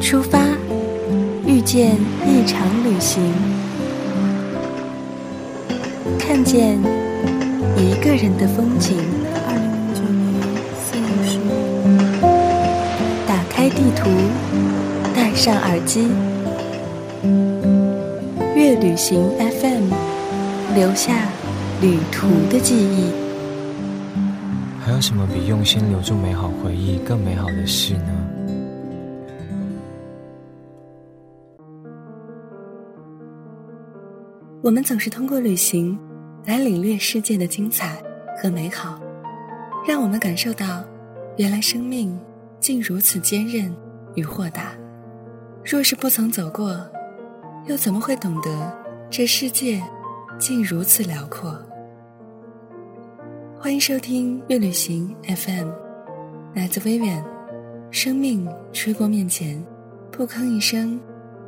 出发，遇见一场旅行，看见一个人的风景。二零零九年四月十五，打开地图，戴上耳机，乐旅行 FM，留下旅途的记忆。还有什么比用心留住美好回忆更美好的事呢？我们总是通过旅行来领略世界的精彩和美好，让我们感受到，原来生命竟如此坚韧与豁达。若是不曾走过，又怎么会懂得这世界竟如此辽阔？欢迎收听月旅行 FM，来自微远。生命吹过面前，不吭一声，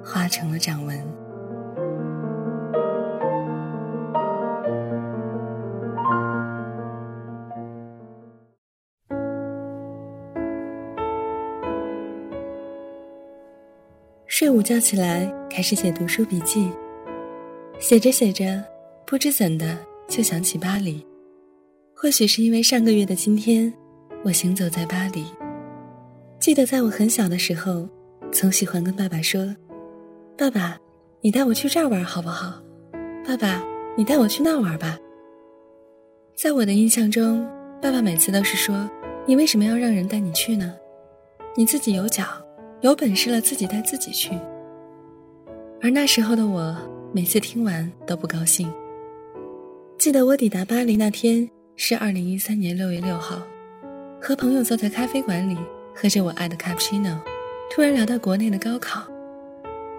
化成了掌纹。睡午觉起来，开始写读书笔记。写着写着，不知怎的就想起巴黎。或许是因为上个月的今天，我行走在巴黎。记得在我很小的时候，总喜欢跟爸爸说：“爸爸，你带我去这儿玩好不好？爸爸，你带我去那儿玩吧。”在我的印象中，爸爸每次都是说：“你为什么要让人带你去呢？你自己有脚。”有本事了，自己带自己去。而那时候的我，每次听完都不高兴。记得我抵达巴黎那天是二零一三年六月六号，和朋友坐在咖啡馆里喝着我爱的 cappuccino，突然聊到国内的高考。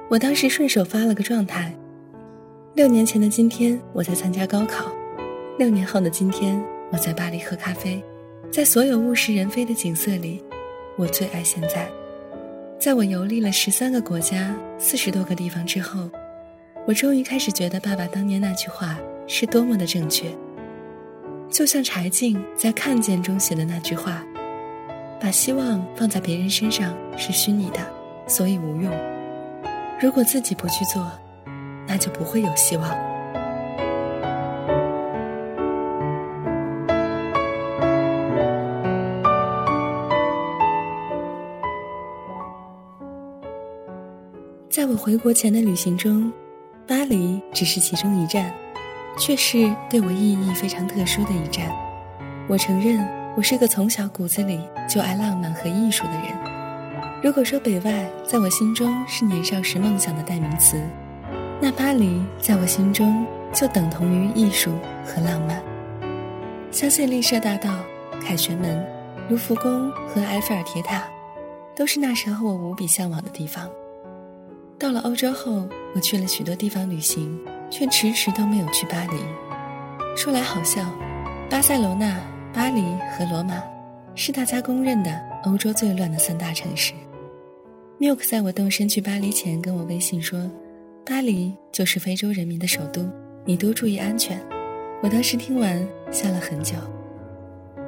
我当时顺手发了个状态：六年前的今天我在参加高考，六年后的今天我在巴黎喝咖啡，在所有物是人非的景色里，我最爱现在。在我游历了十三个国家、四十多个地方之后，我终于开始觉得爸爸当年那句话是多么的正确。就像柴静在《看见》中写的那句话：“把希望放在别人身上是虚拟的，所以无用。如果自己不去做，那就不会有希望。”在我回国前的旅行中，巴黎只是其中一站，却是对我意义非常特殊的一站。我承认，我是个从小骨子里就爱浪漫和艺术的人。如果说北外在我心中是年少时梦想的代名词，那巴黎在我心中就等同于艺术和浪漫。香榭丽舍大道、凯旋门、卢浮宫和埃菲尔铁塔，都是那时候我无比向往的地方。到了欧洲后，我去了许多地方旅行，却迟迟都没有去巴黎。说来好笑，巴塞罗那、巴黎和罗马是大家公认的欧洲最乱的三大城市。Milk 在我动身去巴黎前跟我微信说：“巴黎就是非洲人民的首都，你多注意安全。”我当时听完笑了很久。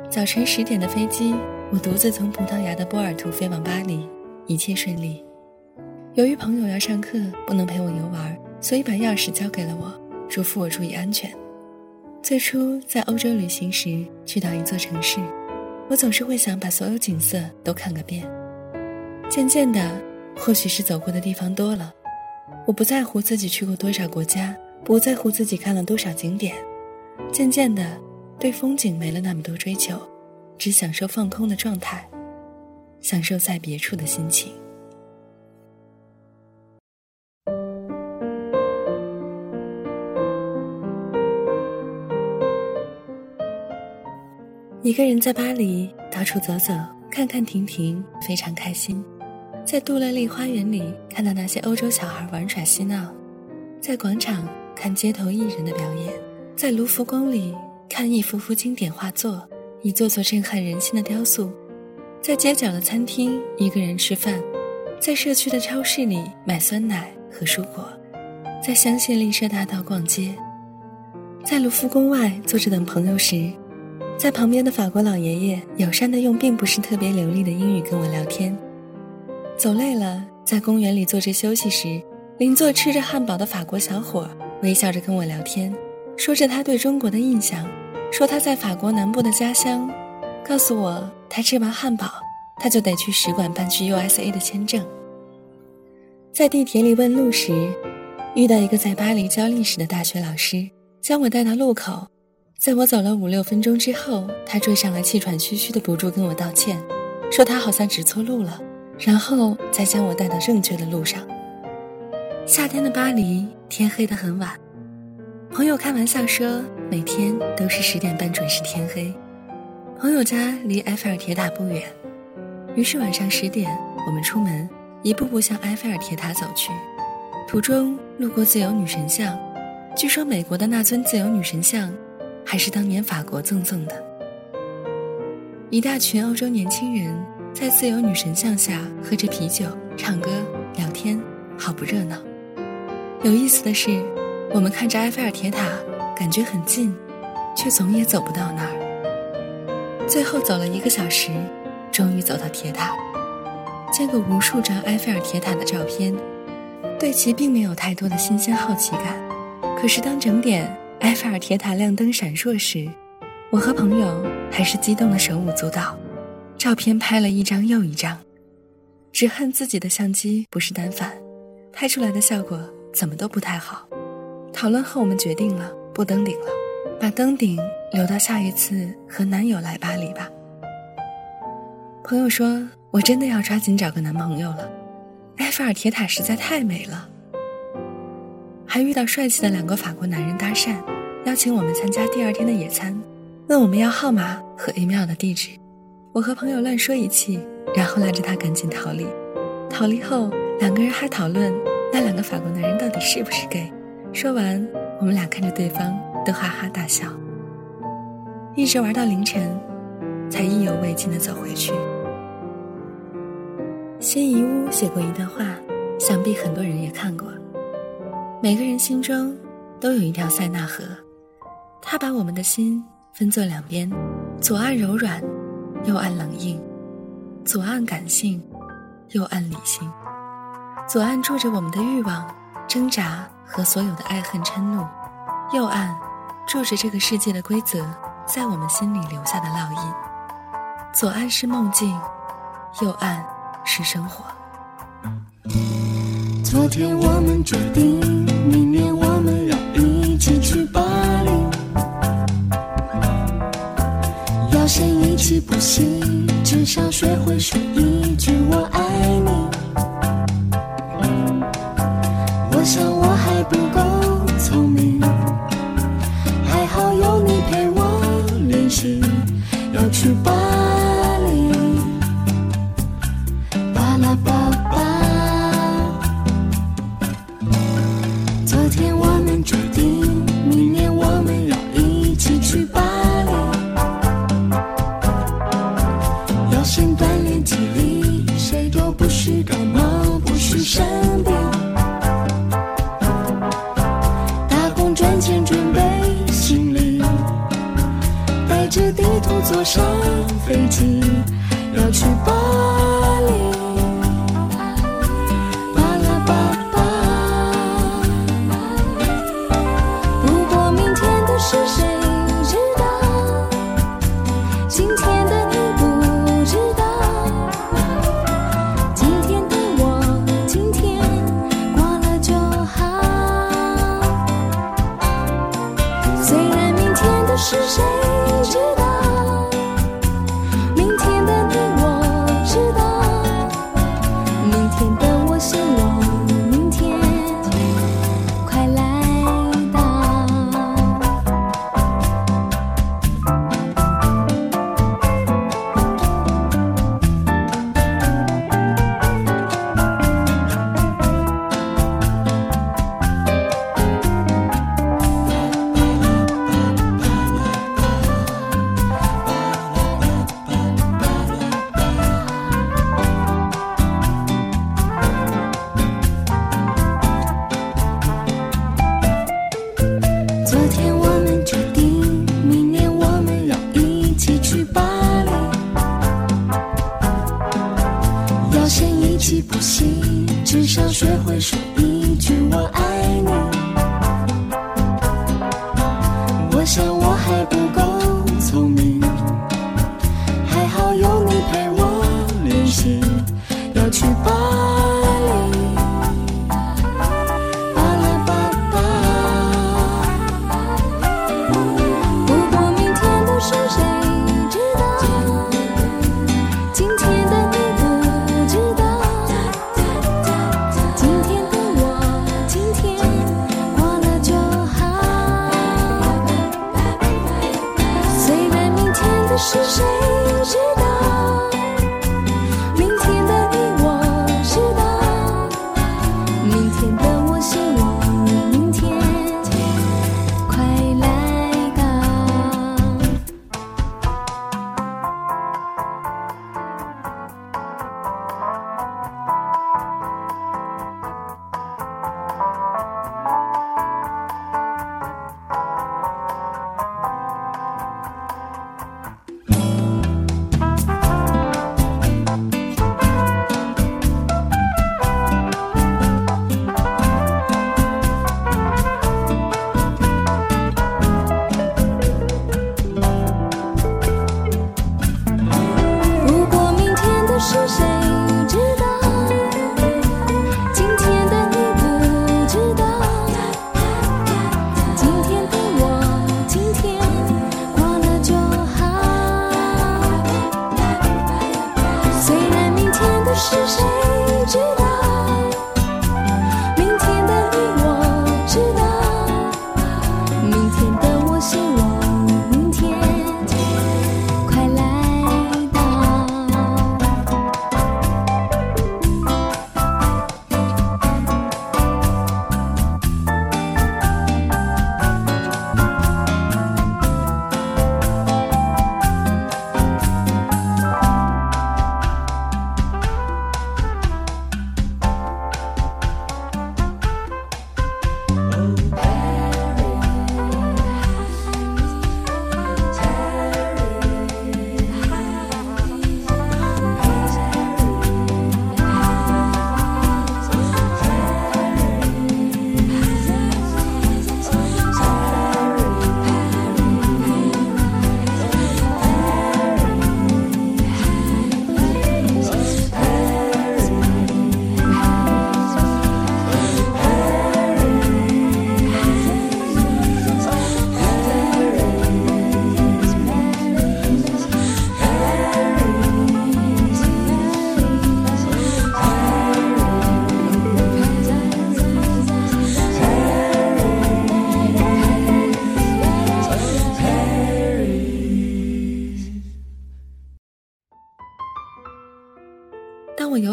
早晨十点的飞机，我独自从葡萄牙的波尔图飞往巴黎，一切顺利。由于朋友要上课，不能陪我游玩，所以把钥匙交给了我，嘱咐我注意安全。最初在欧洲旅行时，去到一座城市，我总是会想把所有景色都看个遍。渐渐的，或许是走过的地方多了，我不在乎自己去过多少国家，不在乎自己看了多少景点。渐渐的，对风景没了那么多追求，只享受放空的状态，享受在别处的心情。一个人在巴黎到处走走，看看停停，非常开心。在杜乐丽花园里看到那些欧洲小孩玩耍嬉闹，在广场看街头艺人的表演，在卢浮宫里看一幅幅经典画作，一座座震撼人心的雕塑，在街角的餐厅一个人吃饭，在社区的超市里买酸奶和蔬果，在香榭丽舍大道逛街，在卢浮宫外坐着等朋友时。在旁边的法国老爷爷友善的用并不是特别流利的英语跟我聊天。走累了，在公园里坐着休息时，邻座吃着汉堡的法国小伙微笑着跟我聊天，说着他对中国的印象，说他在法国南部的家乡，告诉我他吃完汉堡，他就得去使馆办去 USA 的签证。在地铁里问路时，遇到一个在巴黎教历史的大学老师，将我带到路口，在我走了五六分钟之后，他追上来气喘吁吁的不住跟我道歉，说他好像指错路了。然后再将我带到正确的路上。夏天的巴黎，天黑得很晚。朋友开玩笑说，每天都是十点半准时天黑。朋友家离埃菲尔铁塔不远，于是晚上十点，我们出门，一步步向埃菲尔铁塔走去。途中路过自由女神像，据说美国的那尊自由女神像，还是当年法国赠送的。一大群欧洲年轻人。在自由女神像下喝着啤酒、唱歌、聊天，好不热闹。有意思的是，我们看着埃菲尔铁塔，感觉很近，却总也走不到那儿。最后走了一个小时，终于走到铁塔，见过无数张埃菲尔铁塔的照片，对其并没有太多的新鲜好奇感。可是当整点埃菲尔铁塔亮灯闪烁时，我和朋友还是激动的手舞足蹈。照片拍了一张又一张，只恨自己的相机不是单反，拍出来的效果怎么都不太好。讨论后，我们决定了不登顶了，把登顶留到下一次和男友来巴黎吧。朋友说：“我真的要抓紧找个男朋友了，埃菲尔铁塔实在太美了。”还遇到帅气的两个法国男人搭讪，邀请我们参加第二天的野餐，问我们要号码和 email 的地址。我和朋友乱说一气，然后拉着他赶紧逃离。逃离后，两个人还讨论那两个法国男人到底是不是 gay。说完，我们俩看着对方都哈哈大笑，一直玩到凌晨，才意犹未尽的走回去。辛夷坞写过一段话，想必很多人也看过。每个人心中都有一条塞纳河，它把我们的心分作两边，左岸柔软。右岸冷硬，左岸感性，右岸理性。左岸住着我们的欲望、挣扎和所有的爱恨嗔怒，右岸住着这个世界的规则在我们心里留下的烙印。左岸是梦境，右岸是生活。昨天我们决定，明年我们要一起去巴黎。要先一起补习，至少学会说一句我爱你。我想我还不够聪明，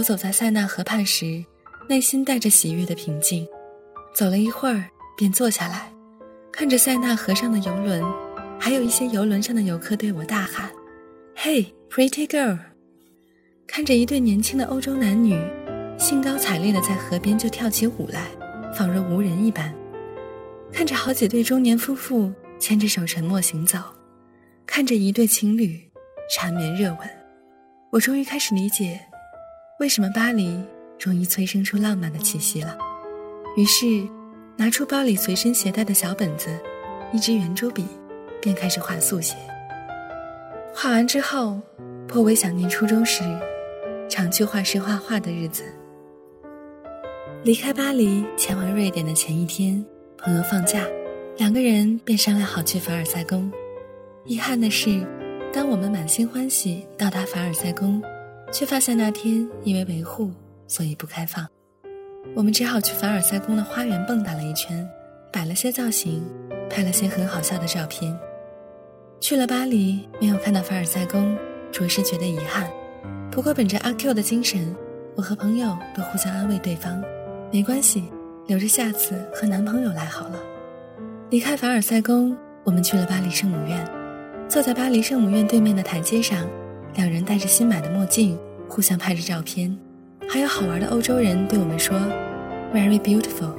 走在塞纳河畔时，内心带着喜悦的平静。走了一会儿，便坐下来，看着塞纳河上的游轮，还有一些游轮上的游客对我大喊：“Hey, pretty girl！” 看着一对年轻的欧洲男女，兴高采烈地在河边就跳起舞来，仿若无人一般。看着好几对中年夫妇牵着手沉默行走，看着一对情侣缠绵热吻，我终于开始理解。为什么巴黎容易催生出浪漫的气息了？于是，拿出包里随身携带的小本子，一支圆珠笔，便开始画速写。画完之后，颇为想念初中时常去画室画画的日子。离开巴黎前往瑞典的前一天，朋友放假，两个人便商量好去凡尔赛宫。遗憾的是，当我们满心欢喜到达凡尔赛宫。却发现那天因为维护，所以不开放。我们只好去凡尔赛宫的花园蹦跶了一圈，摆了些造型，拍了些很好笑的照片。去了巴黎，没有看到凡尔赛宫，着实觉得遗憾。不过本着阿 Q 的精神，我和朋友都互相安慰对方，没关系，留着下次和男朋友来好了。离开凡尔赛宫，我们去了巴黎圣母院，坐在巴黎圣母院对面的台阶上。两人戴着新买的墨镜，互相拍着照片，还有好玩的欧洲人对我们说 “very beautiful”。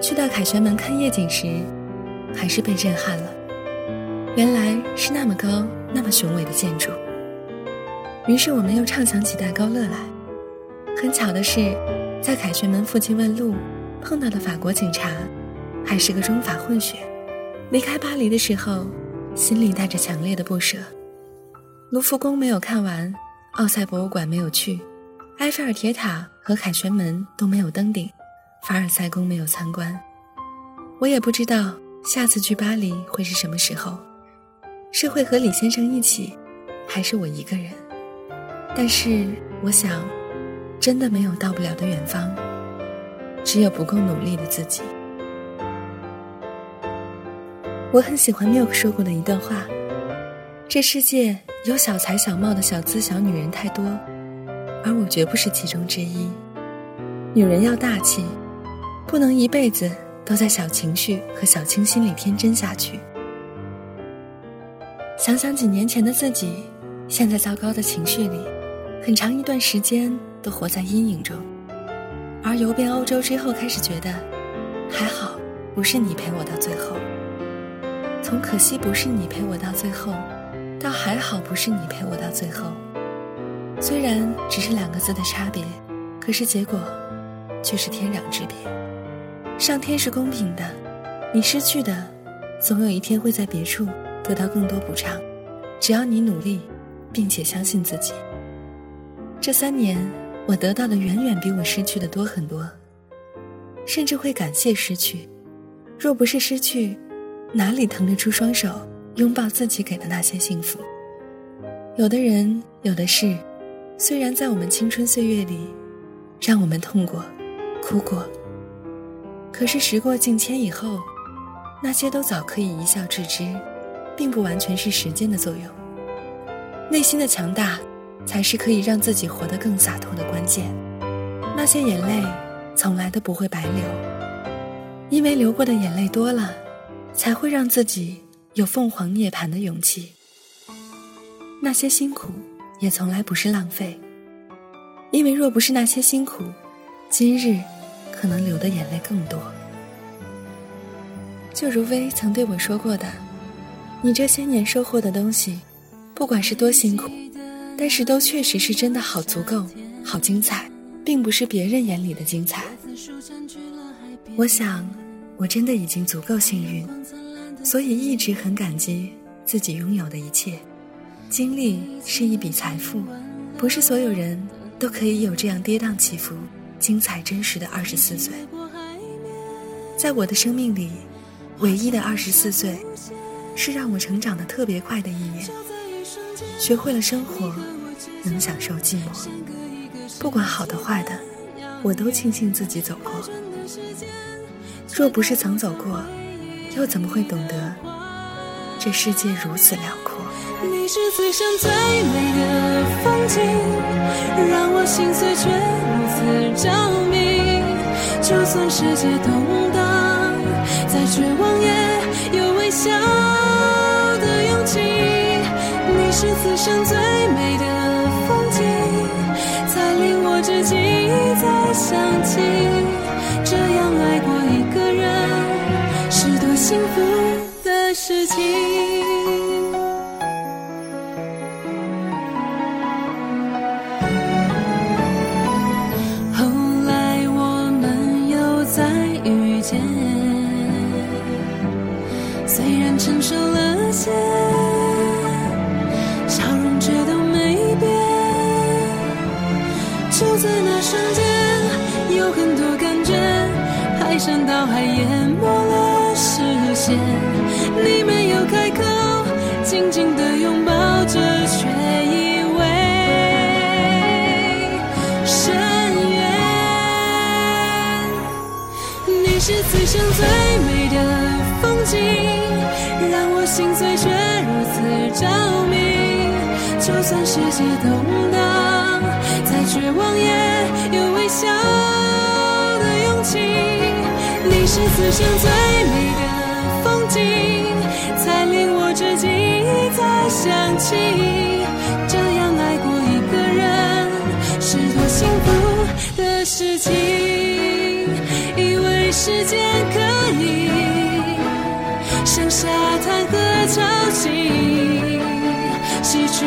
去到凯旋门看夜景时，还是被震撼了。原来是那么高、那么雄伟的建筑。于是我们又畅想起戴高乐来，很巧的是，在凯旋门附近问路，碰到的法国警察，还是个中法混血。离开巴黎的时候，心里带着强烈的不舍。卢浮宫没有看完，奥赛博物馆没有去，埃菲尔铁塔和凯旋门都没有登顶，凡尔赛宫没有参观。我也不知道下次去巴黎会是什么时候，是会和李先生一起，还是我一个人？但是我想，真的没有到不了的远方，只有不够努力的自己。我很喜欢 Milk 说过的一段话：这世界有小才小貌的小资小女人太多，而我绝不是其中之一。女人要大气，不能一辈子都在小情绪和小清新里天真下去。想想几年前的自己，陷在糟糕的情绪里，很长一段时间都活在阴影中，而游遍欧洲之后，开始觉得还好，不是你陪我到最后。从可惜不是你陪我到最后，倒还好不是你陪我到最后。虽然只是两个字的差别，可是结果却是天壤之别。上天是公平的，你失去的，总有一天会在别处得到更多补偿。只要你努力，并且相信自己。这三年，我得到的远远比我失去的多很多，甚至会感谢失去。若不是失去，哪里腾得出双手拥抱自己给的那些幸福？有的人，有的事，虽然在我们青春岁月里，让我们痛过、哭过，可是时过境迁以后，那些都早可以一笑置之，并不完全是时间的作用。内心的强大，才是可以让自己活得更洒脱的关键。那些眼泪，从来都不会白流，因为流过的眼泪多了。才会让自己有凤凰涅槃的勇气。那些辛苦也从来不是浪费，因为若不是那些辛苦，今日可能流的眼泪更多。就如薇曾对我说过的：“你这些年收获的东西，不管是多辛苦，但是都确实是真的好足够、好精彩，并不是别人眼里的精彩。”我想。我真的已经足够幸运，所以一直很感激自己拥有的一切。经历是一笔财富，不是所有人都可以有这样跌宕起伏、精彩真实的二十四岁。在我的生命里，唯一的二十四岁，是让我成长的特别快的一年，学会了生活，能享受寂寞。不管好的坏的，我都庆幸自己走过。若不是曾走过，又怎么会懂得这世界如此辽阔？你是最深最美的风景，让我心碎却如此着迷。就算世界动荡，再绝望也有微笑的勇气。你是此生最美的风景，才令我至今再想起。这样爱过事情。后来我们又再遇见，虽然成熟了些，笑容却都没变。就在那瞬间，有很多感觉。排山倒海淹没了视线，你没有开口，紧紧的拥抱着，却以为深渊。你是此生最美的风景，让我心碎却如此着迷。就算世界动荡，再绝望也有微笑的勇气。你是此生最美想起，这样爱过一个人是多幸福的事情。以为时间可以像沙滩和潮汐洗去